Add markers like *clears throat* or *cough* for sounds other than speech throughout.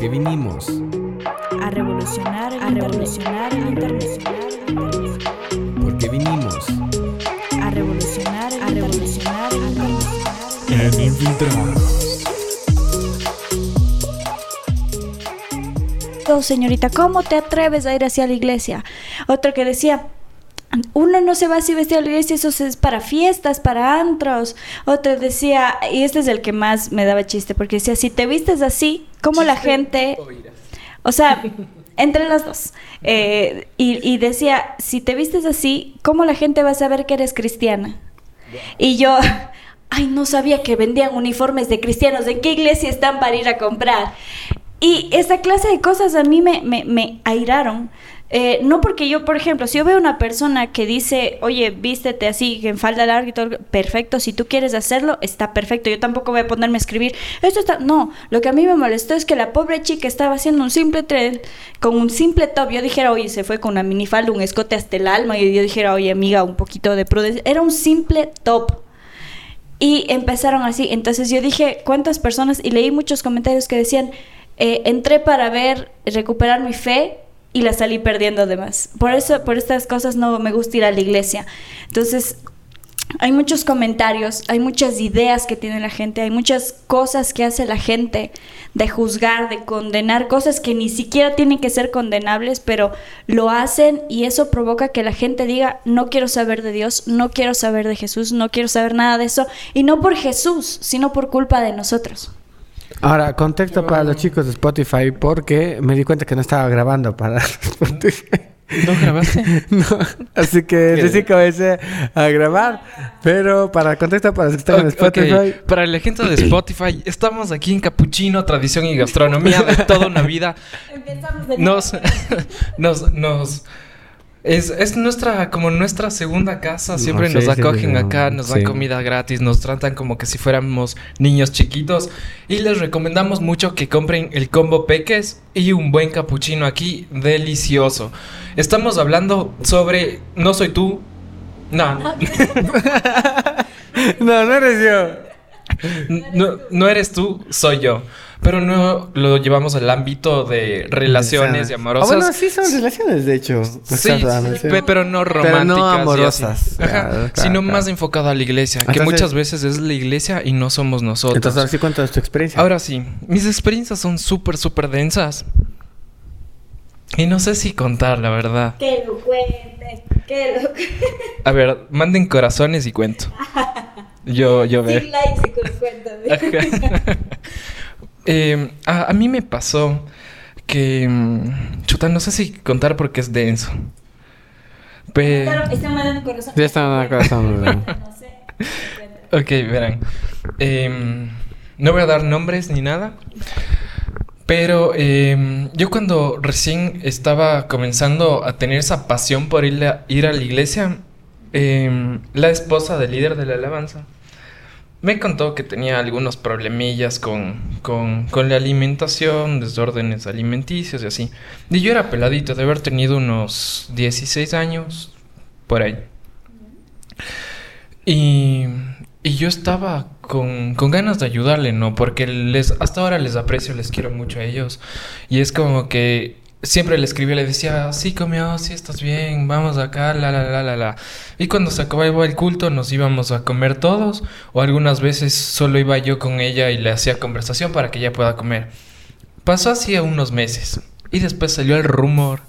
Porque vinimos a revolucionar, a revolucionar el internet. Porque vinimos A revolucionar, a revolucionar Infiltrados. Oh, señorita, ¿cómo te atreves a ir hacia la iglesia? Otro que decía, uno no se va así vestido a la iglesia, eso es para fiestas, para antros. Otro decía, y este es el que más me daba chiste, porque decía, si te vistes así, ¿cómo la gente... O sea, entre las dos. Eh, y, y decía, si te vistes así, ¿cómo la gente va a saber que eres cristiana? Y yo, *laughs* ay, no sabía que vendían uniformes de cristianos. ¿En qué iglesia están para ir a comprar? Y esa clase de cosas a mí me, me, me airaron. Eh, no porque yo, por ejemplo, si yo veo una persona que dice, oye, vístete así, en falda larga y todo, perfecto, si tú quieres hacerlo, está perfecto. Yo tampoco voy a ponerme a escribir, esto está. No, lo que a mí me molestó es que la pobre chica estaba haciendo un simple tren con un simple top. Yo dijera, oye, se fue con una minifalda, un escote hasta el alma, y yo dijera, oye, amiga, un poquito de prudencia. Era un simple top. Y empezaron así. Entonces yo dije, ¿cuántas personas? Y leí muchos comentarios que decían, eh, entré para ver, recuperar mi fe y la salí perdiendo además. Por eso, por estas cosas no me gusta ir a la iglesia. Entonces, hay muchos comentarios, hay muchas ideas que tiene la gente, hay muchas cosas que hace la gente de juzgar, de condenar, cosas que ni siquiera tienen que ser condenables, pero lo hacen y eso provoca que la gente diga, no quiero saber de Dios, no quiero saber de Jesús, no quiero saber nada de eso, y no por Jesús, sino por culpa de nosotros. Ahora, contexto para los chicos de Spotify porque me di cuenta que no estaba grabando para *laughs* Spotify. ¿No grabaste? *laughs* No, así que recién comencé a grabar. Pero para contexto para los que están en Spotify. Para la gente de Spotify, estamos aquí en Capuchino, Tradición y Gastronomía de toda una vida. *laughs* Nos, nos, nos, es, es nuestra, como nuestra segunda casa, siempre sí, nos sí, acogen sí, acá, nos dan sí. comida gratis, nos tratan como que si fuéramos niños chiquitos y les recomendamos mucho que compren el combo peques y un buen capuchino aquí, delicioso. Estamos hablando sobre, no soy tú, no, no, *laughs* *laughs* No, no eres yo. no, no eres tú, soy yo. Pero no lo llevamos al ámbito de relaciones y Ah, amorosas. bueno, sí son relaciones, de hecho. Sí, sí. pe- pero no Pero románticas. no y así. amorosas. Ajá, Claro, claro, sino claro. más enfocado a la iglesia, que muchas veces es la iglesia y no somos nosotros. Entonces, ahora sí cuéntanos tu experiencia. Ahora sí, mis experiencias son súper, súper densas. Y no sé si contar, la verdad. Que lo cuentes, que lo *laughs* A ver, manden corazones y cuento. *laughs* Yo, yo veo. Sin likes y. Ajá. *laughs* Eh, a, a mí me pasó que... mm, Chuta, no sé si contar porque es denso. Pe- Claro, están mandando corazón. Ya están mandando corazón, ¿verdad? *laughs* No sé. Ok, verán. Em, no voy a dar nombres ni nada. Pero em, yo cuando recién estaba comenzando a tener esa pasión por ir a, ir a la iglesia, em, la esposa del líder de la alabanza me contó que tenía algunos problemillas con, con, con la alimentación, desórdenes alimenticios y así. Y yo era peladito, de haber tenido unos 16 años, por ahí. Y, y yo estaba con, con ganas de ayudarle, ¿no? Porque les, hasta ahora les aprecio, les quiero mucho a ellos. Y es como que siempre le escribía, le decía, sí, comió, sí, estás bien, vamos acá, la, la, la, la, la. Y cuando se acababa el culto nos íbamos a comer todos, o algunas veces solo iba yo con ella y le hacía conversación para que ella pueda comer. Pasó así unos meses, y después salió el rumor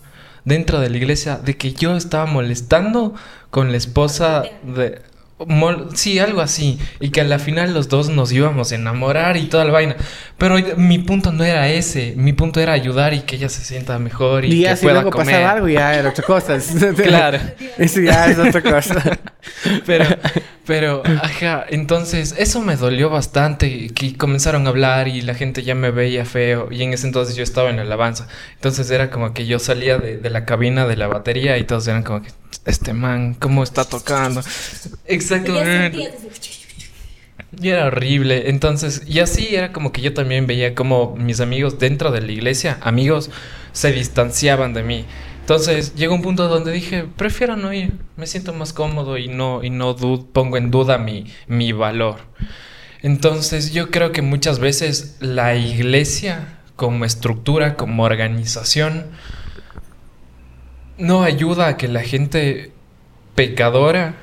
dentro de la iglesia de que yo estaba molestando con la esposa de... mol- sí, algo así. Y que a la final los dos nos íbamos a enamorar y toda la vaina. Pero mi punto no era ese. Mi punto era ayudar y que ella se sienta mejor y, Y que si pueda luego comer. pasaba algo, ya era otra cosa. *laughs* *laughs* Claro. Eso ya es otra cosa. *laughs* Pero, pero, ajá, entonces eso me dolió bastante, que comenzaron a hablar y la gente ya me veía feo y en ese entonces yo estaba en la alabanza, entonces era como que yo salía de, de la cabina de la batería y todos eran como que, este man, ¿cómo está tocando? Exacto. Y era horrible. Entonces, y así era como que yo también veía como mis amigos dentro de la iglesia, amigos, se distanciaban de mí. Entonces llegó un punto donde dije, prefiero no ir, me siento más cómodo y no, y no pongo en duda mi, mi valor. Entonces yo creo que muchas veces la iglesia como estructura, como organización, no ayuda a que la gente pecadora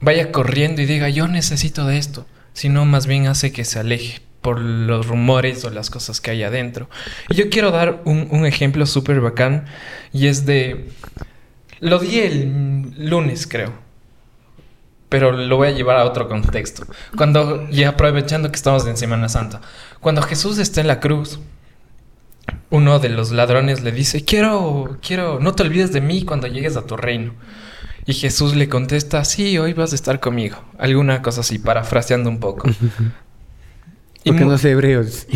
vaya corriendo y diga yo necesito de esto, sino más bien hace que se aleje por los rumores o las cosas que hay adentro. Y yo quiero dar un, ejemplo súper bacán y es de... Lo di el lunes, creo. Pero lo voy a llevar a otro contexto. Cuando, y aprovechando que estamos en Semana Santa, cuando Jesús está en la cruz, uno de los ladrones le dice, quiero, quiero, no te olvides de mí cuando llegues a tu reino. Y Jesús le contesta, sí, hoy vas a estar conmigo. Alguna cosa así, parafraseando un poco. *laughs* Y Porque no sé hebreos. *laughs*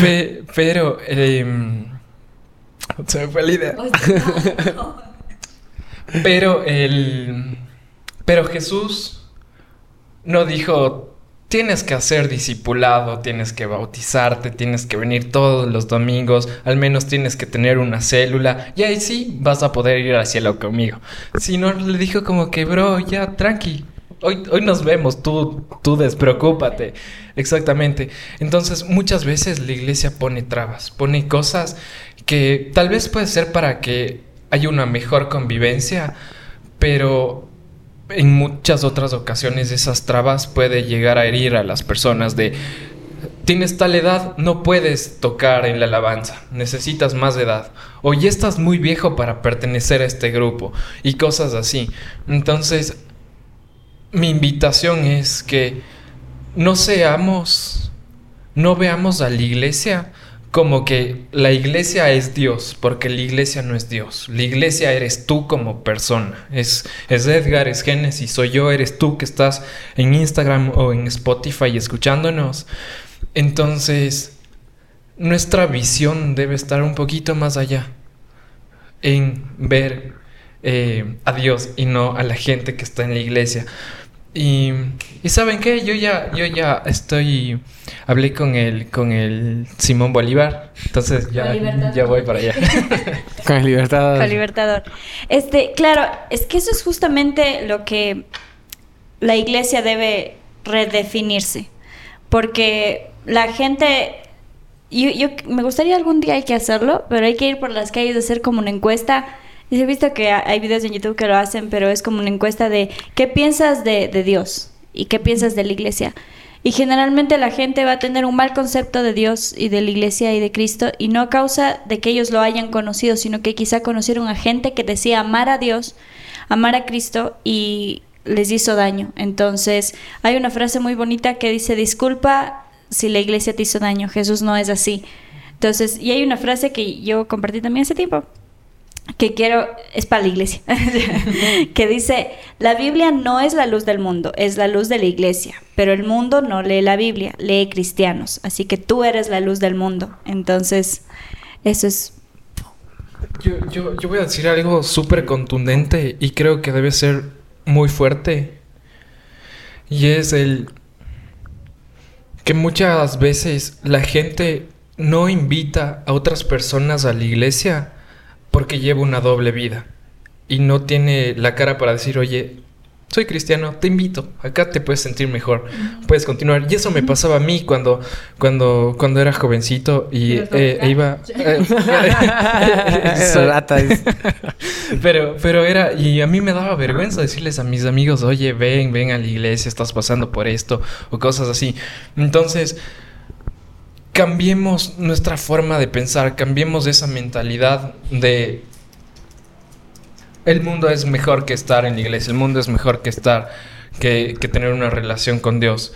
Pe- pero em, se me fue la idea. *laughs* Pero el pero Jesús no dijo tienes que hacer discipulado, tienes que bautizarte, tienes que venir todos los domingos, al menos tienes que tener una célula y ahí sí vas a poder ir al cielo conmigo. Sino le dijo como que bro, ya tranqui. Hoy, hoy nos vemos, tú, tú despreocúpate. Exactamente. Entonces, muchas veces la iglesia pone trabas, pone cosas que tal vez puede ser para que haya una mejor convivencia, pero en muchas otras ocasiones esas trabas puede llegar a herir a las personas de tienes tal edad, no puedes tocar en la alabanza, necesitas más edad, o ya estás muy viejo para pertenecer a este grupo, y cosas así. Entonces, mi invitación es que no seamos, no veamos a la iglesia como que la iglesia es Dios, porque la iglesia no es Dios. La iglesia eres tú como persona. Es, es Edgar, es Génesis, soy yo, eres tú que estás en Instagram o en Spotify escuchándonos. Entonces, nuestra visión debe estar un poquito más allá en ver eh, a Dios y no a la gente que está en la iglesia. Y, y saben qué, yo ya, yo ya estoy, hablé con el, con el Simón Bolívar, entonces ya, ya voy para allá. *laughs* Con el libertad. Con Libertador. Este, claro, es que eso es justamente lo que la iglesia debe redefinirse. Porque la gente. Yo, yo- me gustaría algún día hay que hacerlo, pero hay que ir por las calles a hacer como una encuesta. Y he visto que ha- hay videos en YouTube que lo hacen, pero es como una encuesta de qué piensas de, de Dios y qué piensas de la iglesia. Y generalmente la gente va a tener un mal concepto de Dios y de la iglesia y de Cristo, y no a causa de que ellos lo hayan conocido, sino que quizá conocieron a gente que decía amar a Dios, amar a Cristo y les hizo daño. Entonces, hay una frase muy bonita que dice, disculpa si la iglesia te hizo daño, Jesús no es así. Entonces, y hay una frase que yo compartí también hace tiempo, que quiero, es para la iglesia, *laughs* que dice, la Biblia no es la luz del mundo, es la luz de la iglesia, pero el mundo no lee la Biblia, lee cristianos, así que tú eres la luz del mundo. Entonces, eso es... Yo, yo, yo voy a decir algo súper contundente y creo que debe ser muy fuerte. Y es el que muchas veces la gente no invita a otras personas a la iglesia porque lleva una doble vida y no tiene la cara para decir, oye, soy cristiano, te invito, acá te puedes sentir mejor, puedes continuar. Y eso me pasaba a mí cuando, cuando, cuando era jovencito y eh, e iba... *laughs* *laughs* Es- *laughs* pero, pero era, y a mí me daba vergüenza decirles a mis amigos, oye, ven, ven a la iglesia, estás pasando por esto, o cosas así. Entonces, cambiemos nuestra forma de pensar, cambiemos esa mentalidad de el mundo es mejor que estar en la iglesia, el mundo es mejor que estar, que, que tener una relación con Dios.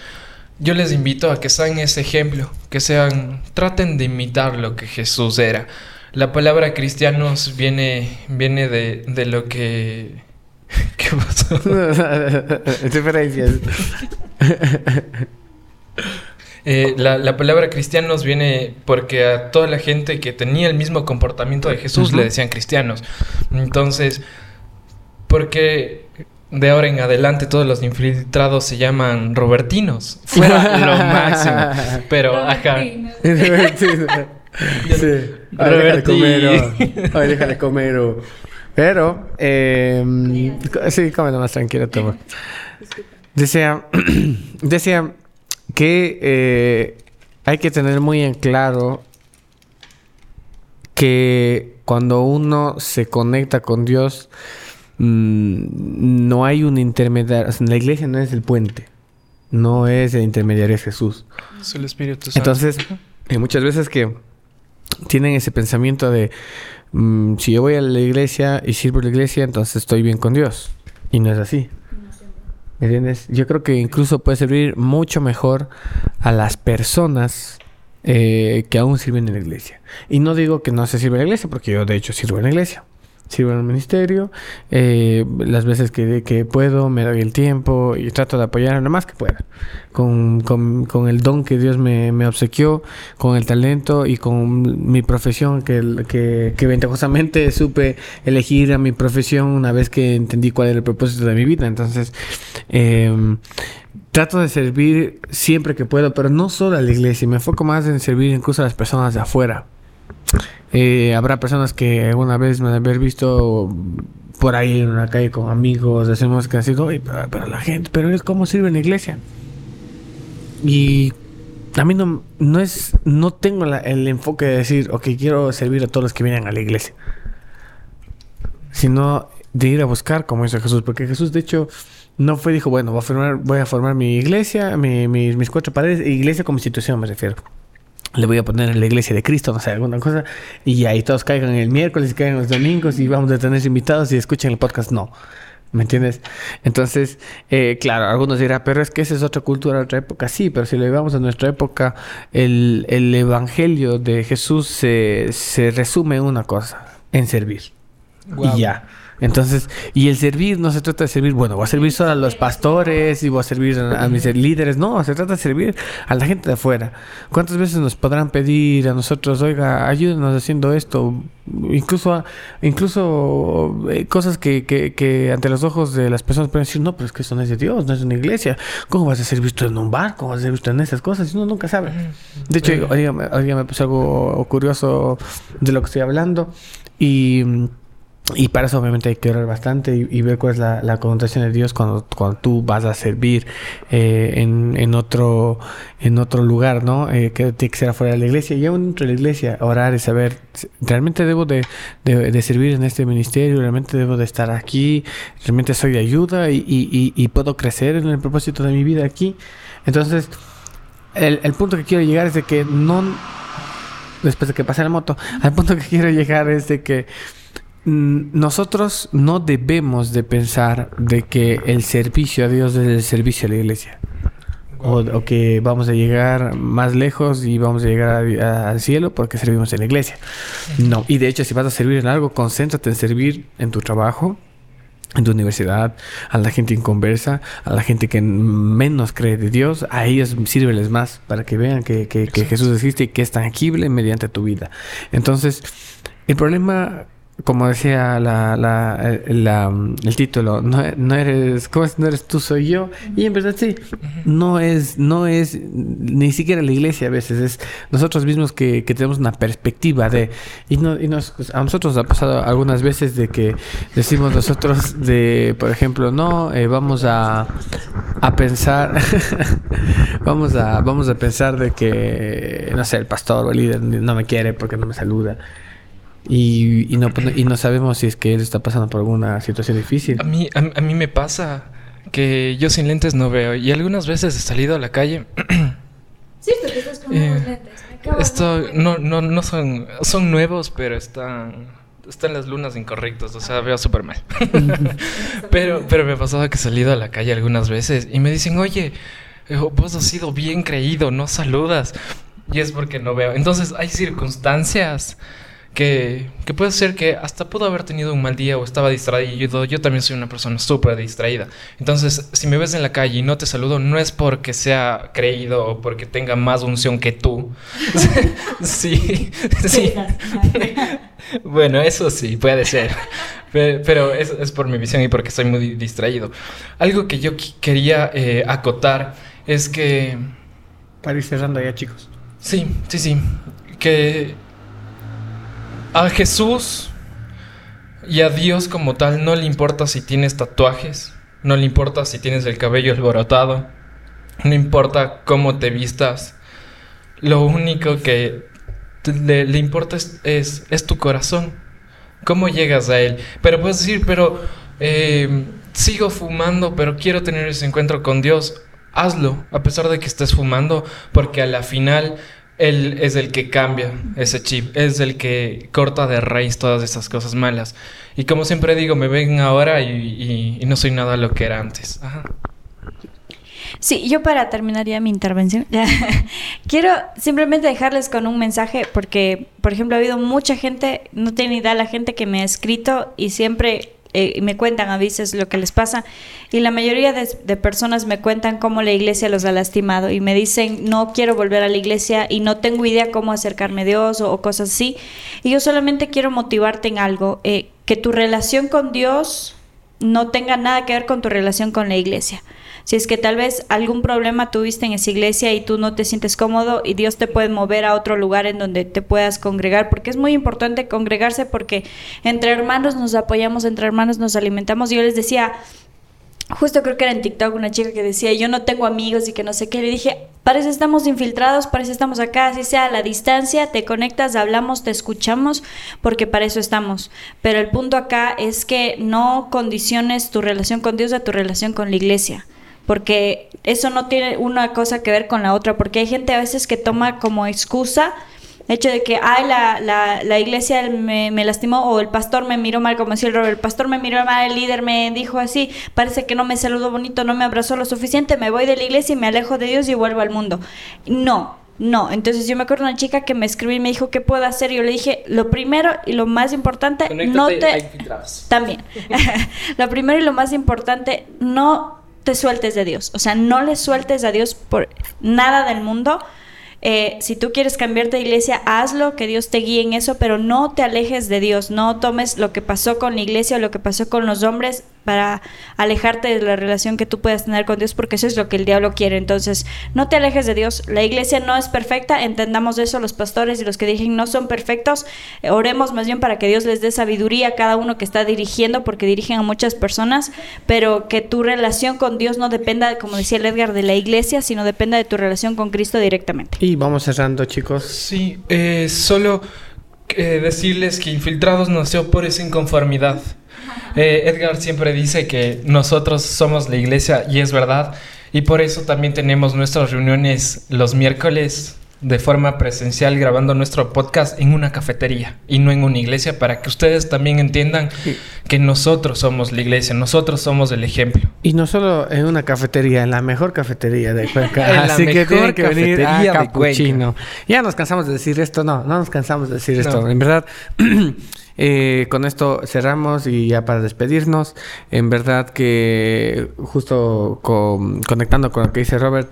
Yo les invito a que sean ese ejemplo, que sean, traten de imitar lo que Jesús era. La palabra cristianos viene, viene de, de lo que... *laughs* ¿Qué pasó? *laughs* Diferencias. *laughs* Eh, la, la palabra cristianos viene porque a toda la gente que tenía el mismo comportamiento de Jesús le decían cristianos. Entonces, porque de ahora en adelante todos los infiltrados se llaman robertinos? Fuera *laughs* lo máximo. Pero, ajá. Divertido. Sí. *laughs* Ay, déjale comer. oh. Ay, déjale comer. oh. Pero, eh, sí, cómelo más tranquilo, toma. Decía, *clears throat* decía que eh, hay que tener muy en claro que cuando uno se conecta con Dios, mm, no hay un intermediario. O sea, la iglesia no es el puente. No es el intermediario, es Jesús. Es el Espíritu Santo. Entonces, hay muchas veces que tienen ese pensamiento de mm, si yo voy a la iglesia y sirvo a la iglesia, entonces estoy bien con Dios. Y no es así. ¿Me entiendes? Yo creo que incluso puede servir mucho mejor a las personas eh, que aún sirven en la iglesia. Y no digo que no se sirve en la iglesia, porque yo de hecho sirvo en la iglesia. Sirvo en el ministerio, eh, las veces que, que puedo me doy el tiempo y trato de apoyar lo más que pueda, con, con- con el don que Dios me, me obsequió, con el talento y con mi profesión, que, que, que ventajosamente *laughs* supe elegir a mi profesión una vez que entendí cuál era el propósito de mi vida. Entonces, em, trato de servir siempre que puedo, pero no solo a la iglesia, me enfoco más en servir incluso a las personas de afuera. Eh, habrá personas que alguna vez me han haber visto por ahí en una calle con amigos, decimos que así, "Oye, pero, la gente, pero es cómo sirve en la iglesia. Y a mí no, no es, no tengo el enfoque de decir, ok, quiero servir a todos los que vienen a la iglesia. Sino de ir a buscar, como hizo Jesús, porque Jesús de hecho no fue, dijo, bueno, voy a formar, voy a formar mi iglesia, mi- mi- mis cuatro paredes, iglesia como institución me refiero. Le voy a poner en la iglesia de Cristo, no sé, alguna cosa, y ahí todos caigan el miércoles y caigan los domingos y vamos a tener invitados y escuchen el podcast. No, ¿me entiendes? Entonces, eh, claro, algunos dirán, pero es que esa es otra cultura, otra época. Sí, pero si lo llevamos a nuestra época, el, el evangelio de Jesús se, se resume en una cosa, en servir. Y ya. Entonces, y el servir no se trata de servir, bueno, voy a servir solo a los pastores y voy a servir a, a mis líderes, no, se trata de servir a la gente de afuera. ¿Cuántas veces nos podrán pedir a nosotros, oiga, ayúdenos haciendo esto? Incluso, a- incluso eh, cosas que, que, que ante los ojos de las personas pueden decir, no, pero es que eso no es de Dios, no es de una iglesia. ¿Cómo vas a ser visto en un bar? ¿Cómo vas a ser visto en esas cosas? Uno nunca sabe. De hecho, día me- pasó algo curioso de lo que estoy hablando y, y para eso obviamente hay que orar bastante y, ver cuál es la, la connotación de Dios cuando, cuando tú vas a servir eh, en, en otro en otro lugar, ¿no? Eh, que tiene que ser afuera de la iglesia y aún dentro de la iglesia, orar y saber, realmente debo de, de- servir en este ministerio, realmente debo de estar aquí, realmente soy de ayuda y, y- y- puedo crecer en el propósito de mi vida aquí. Entonces, el, el punto que quiero llegar es de que no después de que pase la moto, al punto que quiero llegar es de que nosotros no debemos de pensar de que el servicio a Dios es el servicio a la iglesia. O, o que vamos a llegar más lejos y vamos a llegar a- a- al cielo porque servimos en la iglesia. No. Y de hecho, si vas a servir en algo, concéntrate en servir en tu trabajo, en tu universidad, a la gente inconversa, a la gente que menos cree de Dios, a ellos sírveles más para que vean que, que- que Jesús existe y que es tangible mediante tu vida. Entonces, el problema, como decía la, la- el- la- el título, no, no eres, ¿cómo es? No eres tú, soy yo. Y en verdad sí, no es, no es ni siquiera la iglesia a veces, es nosotros mismos que, que tenemos una perspectiva de, y, no, y nos, a nosotros nos ha pasado algunas veces de que decimos nosotros de, por ejemplo, no, eh, vamos a, a pensar, *laughs* vamos a, vamos a pensar de que, no sé, el pastor o el líder no me quiere porque no me saluda. Y, y no, y no sabemos si es que él está pasando por alguna situación difícil. A mí, a, a mí me pasa que yo sin lentes no veo. Y algunas veces he salido a la calle. *clears throat* Sí, porque estás con Eh, lentes. Esto no, no, no son, son nuevos, pero están, están las lunas incorrectas. O sea, veo súper mal. *laughs* *laughs* pero, pero me ha pasado que he salido a la calle algunas veces y me dicen, oye, eh, vos has sido bien creído, no saludas. Y es porque no veo. Entonces hay circunstancias que, que puede ser que hasta pudo haber tenido un mal día o estaba distraído. Yo también soy una persona súper distraída. Entonces, si me ves en la calle y no te saludo, no es porque sea creído o porque tenga más unción que tú. *laughs* sí, *laughs* sí. *laughs* Bueno, eso sí, puede ser. Pero, pero es, es por mi visión y porque estoy muy distraído. Algo que yo quería eh, acotar es que... Para ir cerrando ya, chicos. Sí, sí, sí. Que a Jesús y a Dios como tal no le importa si tienes tatuajes, no le importa si tienes el cabello alborotado, no importa cómo te vistas, lo único que le, importa es, es, tu corazón. ¿Cómo llegas a él? Pero puedes decir, pero eh, sigo fumando, pero quiero tener ese encuentro con Dios. Hazlo, a pesar de que estés fumando, porque a la final Él es el que cambia ese chip, es el que corta de raíz todas esas cosas malas. Y como siempre digo, me ven ahora y, no soy nada lo que era antes. Sí, yo para terminar ya mi intervención, *laughs* quiero simplemente dejarles con un mensaje porque, por ejemplo, ha habido mucha gente, no tiene idea la gente que me ha escrito y siempre eh, me cuentan a veces lo que les pasa y la mayoría de, personas me cuentan cómo la iglesia los ha lastimado y me dicen no quiero volver a la iglesia y no tengo idea cómo acercarme a Dios o, o cosas así y yo solamente quiero motivarte en algo, eh, que tu relación con Dios no tenga nada que ver con tu relación con la iglesia. Si es que tal vez algún problema tuviste en esa iglesia y tú no te sientes cómodo y Dios te puede mover a otro lugar en donde te puedas congregar, porque es muy importante congregarse porque entre hermanos nos apoyamos, entre hermanos nos alimentamos. Yo les decía, justo creo que era en TikTok una chica que decía, yo no tengo amigos y que no sé qué, le dije, parece estamos infiltrados, parece estamos acá, así sea a la distancia, te conectas, hablamos, te escuchamos, porque para eso estamos. Pero el punto acá es que no condiciones tu relación con Dios a tu relación con la iglesia porque eso no tiene una cosa que ver con la otra, porque hay gente a veces que toma como excusa el hecho de que, ay, la, la, la iglesia me, me lastimó o el pastor me miró mal, como decía el Robert, el pastor me miró mal, el líder me dijo así, parece que no me saludó bonito, no me abrazó lo suficiente, me voy de la iglesia y me alejo de Dios y vuelvo al mundo. No, no, entonces yo me acuerdo de una chica que me escribió y me dijo, ¿qué puedo hacer? Yo le dije, lo primero y lo más importante, no te... También. *laughs* lo primero y lo más importante, no te sueltes de Dios. O sea, no le sueltes a Dios por nada del mundo. Eh, si tú quieres cambiarte de iglesia, hazlo, que Dios te guíe en eso, pero no te alejes de Dios, no tomes lo que pasó con la iglesia o lo que pasó con los hombres para alejarte de la relación que tú puedas tener con Dios, porque eso es lo que el diablo quiere. Entonces, no te alejes de Dios. La iglesia no es perfecta, entendamos eso, los pastores y los que dirigen no son perfectos. Eh, oremos más bien para que Dios les dé sabiduría a cada uno que está dirigiendo, porque dirigen a muchas personas, pero que tu relación con Dios no dependa, como decía el Edgar, de la iglesia, sino dependa de tu relación con Cristo directamente. Y vamos cerrando, chicos. Sí, eh, solo eh, decirles que Infiltrados nació por esa inconformidad. Eh, Edgar siempre dice que nosotros somos la iglesia y es verdad. Y por eso también tenemos nuestras reuniones los miércoles de forma presencial grabando nuestro podcast en una cafetería y no en una iglesia para que ustedes también entiendan que nosotros somos la iglesia, nosotros somos el ejemplo. Y no solo en una cafetería, en la mejor cafetería de Cuenca. *laughs* Así que tienen que venir a Capuchino. Ya nos cansamos de decir esto, no, no nos cansamos de decir esto. En verdad, *clears throat* eh, con esto cerramos y ya para despedirnos, en verdad que justo con- conectando con lo que dice Robert,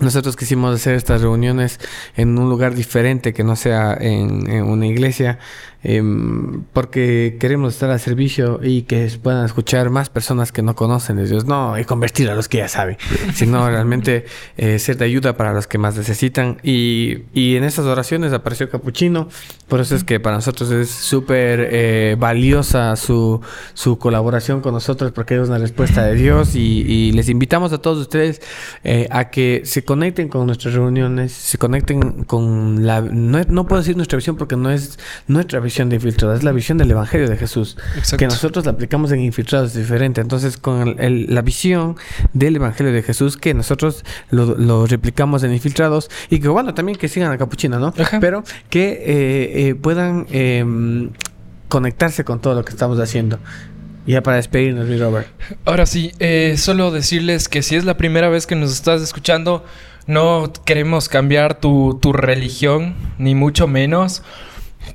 nosotros quisimos hacer estas reuniones en un lugar diferente que no sea en, en una iglesia, em, porque queremos estar al servicio y que puedan escuchar más personas que no conocen de Dios, no y convertir a los que ya saben, *laughs* sino realmente eh, ser de ayuda para los que más necesitan. Y, y en esas oraciones apareció Capuchino, por eso es que para nosotros es súper eh, valiosa su, su colaboración con nosotros, porque es una respuesta de Dios. Y, y les invitamos a todos ustedes eh, a que se conecten con nuestras reuniones, se conecten con la... No, no puedo decir nuestra visión porque no es nuestra visión de infiltrados, es la visión del Evangelio de Jesús. Exacto. Que nosotros la aplicamos en infiltrados diferente. Entonces, con el- el- la visión del Evangelio de Jesús, que nosotros lo, lo replicamos en infiltrados y que, bueno, también que sigan a Capuchino, ¿no? Ajá. Pero que eh, eh, puedan em, conectarse con todo lo que estamos haciendo. Ya para despedirnos, mi Robert. Ahora sí, eh, solo decirles que si es la primera vez que nos estás escuchando, no queremos cambiar tu, tu religión, ni mucho menos,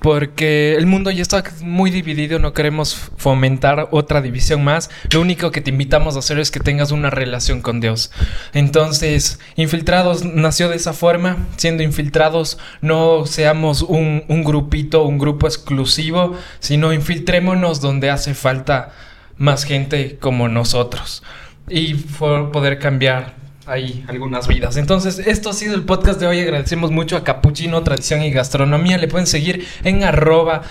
porque el mundo ya está muy dividido, no queremos fomentar otra división más. Lo único que te invitamos a hacer es que tengas una relación con Dios. Entonces, Infiltrados nació de esa forma, siendo infiltrados, no seamos un, un grupito, un grupo exclusivo, sino infiltrémonos donde hace falta más gente como nosotros y poder cambiar ahí algunas vidas. Entonces, esto ha sido el podcast de hoy. Agradecemos mucho a Capuchino Tradición y Gastronomía. Le pueden seguir en arroba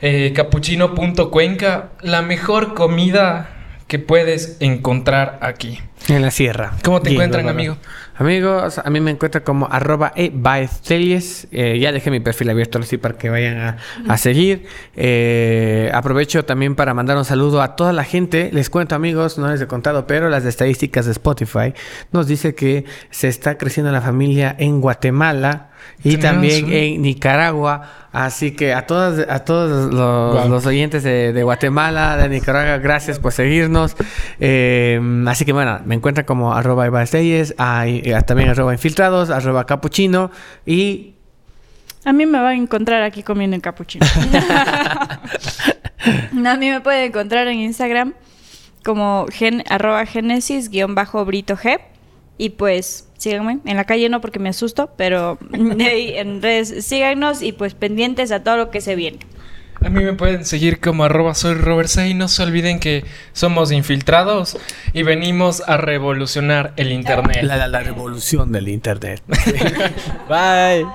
eh, capuchino.cuenca. La mejor comida que puedes encontrar aquí. En la sierra. ¿Cómo te encuentran, amigo? Amigos, a mí me encuentran como arroba ebaestelles. Eh, ya dejé mi perfil abierto así para que vayan a, a seguir. Eh, aprovecho también para mandar un saludo a toda la gente. Les cuento, amigos, no les he contado, pero las estadísticas de Spotify nos dice que se está creciendo la familia en Guatemala y también en Nicaragua. Así que a todos, a todos los, Wow. los oyentes de, de Guatemala, de Nicaragua, gracias por seguirnos. Eh, así que bueno, me encuentran como arroba hay, eh, también arroba infiltrados, arroba capuchino y A mí me van a encontrar aquí comiendo en capuchino. no, *laughs* a mí me pueden encontrar en Instagram como gen, arroba genesis guion bajo brito g. Y pues síganme. En la calle no porque me asusto, pero *laughs* en redes síganos y pues pendientes a todo lo que se viene. A mí me pueden seguir como arroba soy Robert. Y no se olviden que somos infiltrados y venimos a revolucionar el internet. la, la- la revolución del internet. *laughs* Bye.